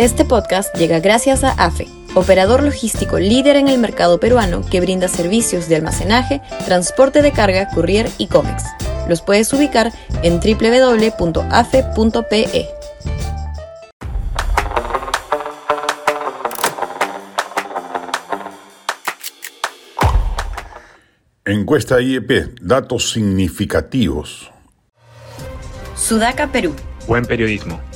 Este podcast llega gracias a AFE, operador logístico líder en el mercado peruano que brinda servicios de almacenaje, transporte de carga, courier y cómics. Los puedes ubicar en www.afe.pe. Encuesta IEP, datos significativos. Sudaca, Perú. Buen periodismo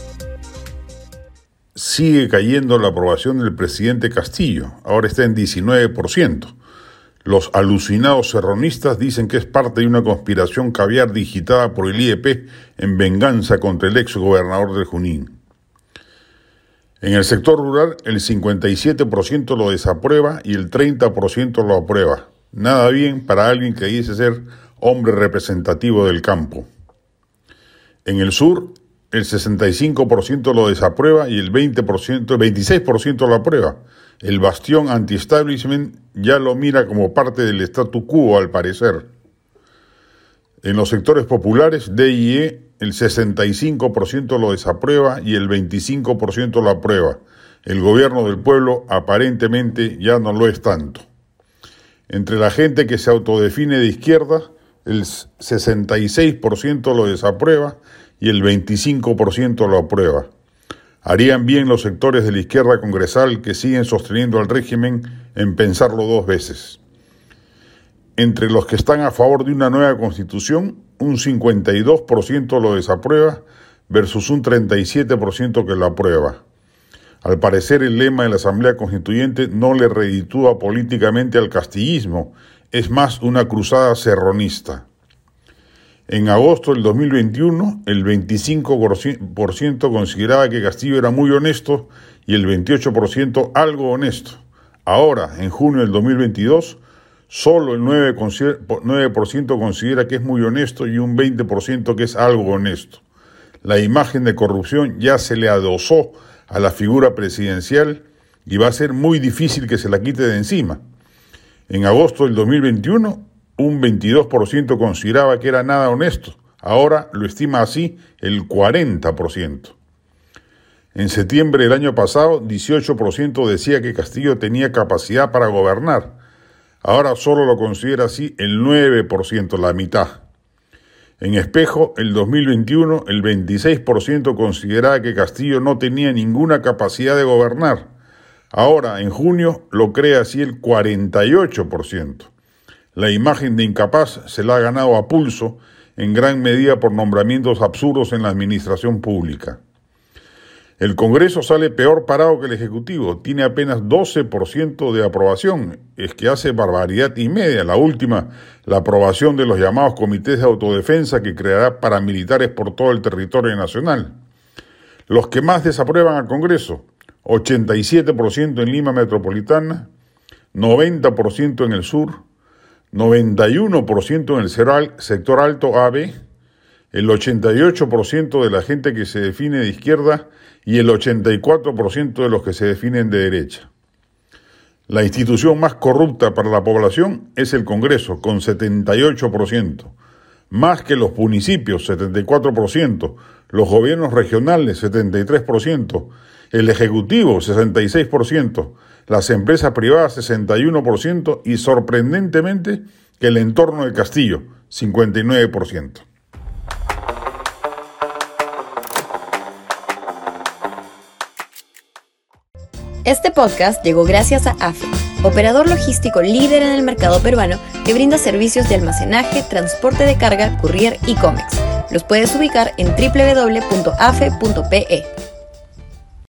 sigue cayendo la aprobación del presidente Castillo, ahora está en 19%. Los alucinados serronistas dicen que es parte de una conspiración caviar digitada por el IEP en venganza contra el ex gobernador de Junín. En el sector rural, el 57% lo desaprueba y el 30% lo aprueba. Nada bien para alguien que dice ser hombre representativo del campo. En el sur, el 65% lo desaprueba y el 20%, 26% lo aprueba. El bastión anti-establishment ya lo mira como parte del statu quo, al parecer. En los sectores populares, D y E, el 65% lo desaprueba y el 25% lo aprueba. El gobierno del pueblo aparentemente ya no lo es tanto. Entre la gente que se autodefine de izquierda, el 66% lo desaprueba y el 25% lo aprueba. Harían bien los sectores de la izquierda congresal que siguen sosteniendo al régimen en pensarlo dos veces. Entre los que están a favor de una nueva constitución, un 52% lo desaprueba versus un 37% que lo aprueba. Al parecer el lema de la Asamblea Constituyente no le reditúa políticamente al castillismo, es más una cruzada serronista. En agosto del 2021, el 25% consideraba que Castillo era muy honesto y el 28% algo honesto. Ahora, en junio del 2022, solo el 9%, considera que es muy honesto y un 20% que es algo honesto. La imagen de corrupción ya se le adosó a la figura presidencial y va a ser muy difícil que se la quite de encima. En agosto del 2021, un 22% consideraba que era nada honesto, ahora lo estima así el 40%. En septiembre del año pasado, 18% decía que Castillo tenía capacidad para gobernar. Ahora solo lo considera así el 9%, la mitad. En espejo, el 2021, el 26% consideraba que Castillo no tenía ninguna capacidad de gobernar. Ahora, en junio, lo cree así el 48%. La imagen de incapaz se la ha ganado a pulso, en gran medida por nombramientos absurdos en la administración pública. El Congreso sale peor parado que el Ejecutivo, tiene apenas 12% de aprobación, es que hace barbaridad y media. La última, la aprobación de los llamados comités de autodefensa que creará paramilitares por todo el territorio nacional. Los que más desaprueban al Congreso, 87% en Lima Metropolitana, 90% en el sur, 91% en el sector alto AB, el 88% de la gente que se define de izquierda y el 84% de los que se definen de derecha. La institución más corrupta para la población es el Congreso, con 78%, más que los municipios, 74%, los gobiernos regionales, 73%, el Ejecutivo, 66%, las empresas privadas 61% y sorprendentemente el entorno del castillo 59%. Este podcast llegó gracias a AFE, operador logístico líder en el mercado peruano que brinda servicios de almacenaje, transporte de carga, courier y cómics. Los puedes ubicar en www.afe.pe.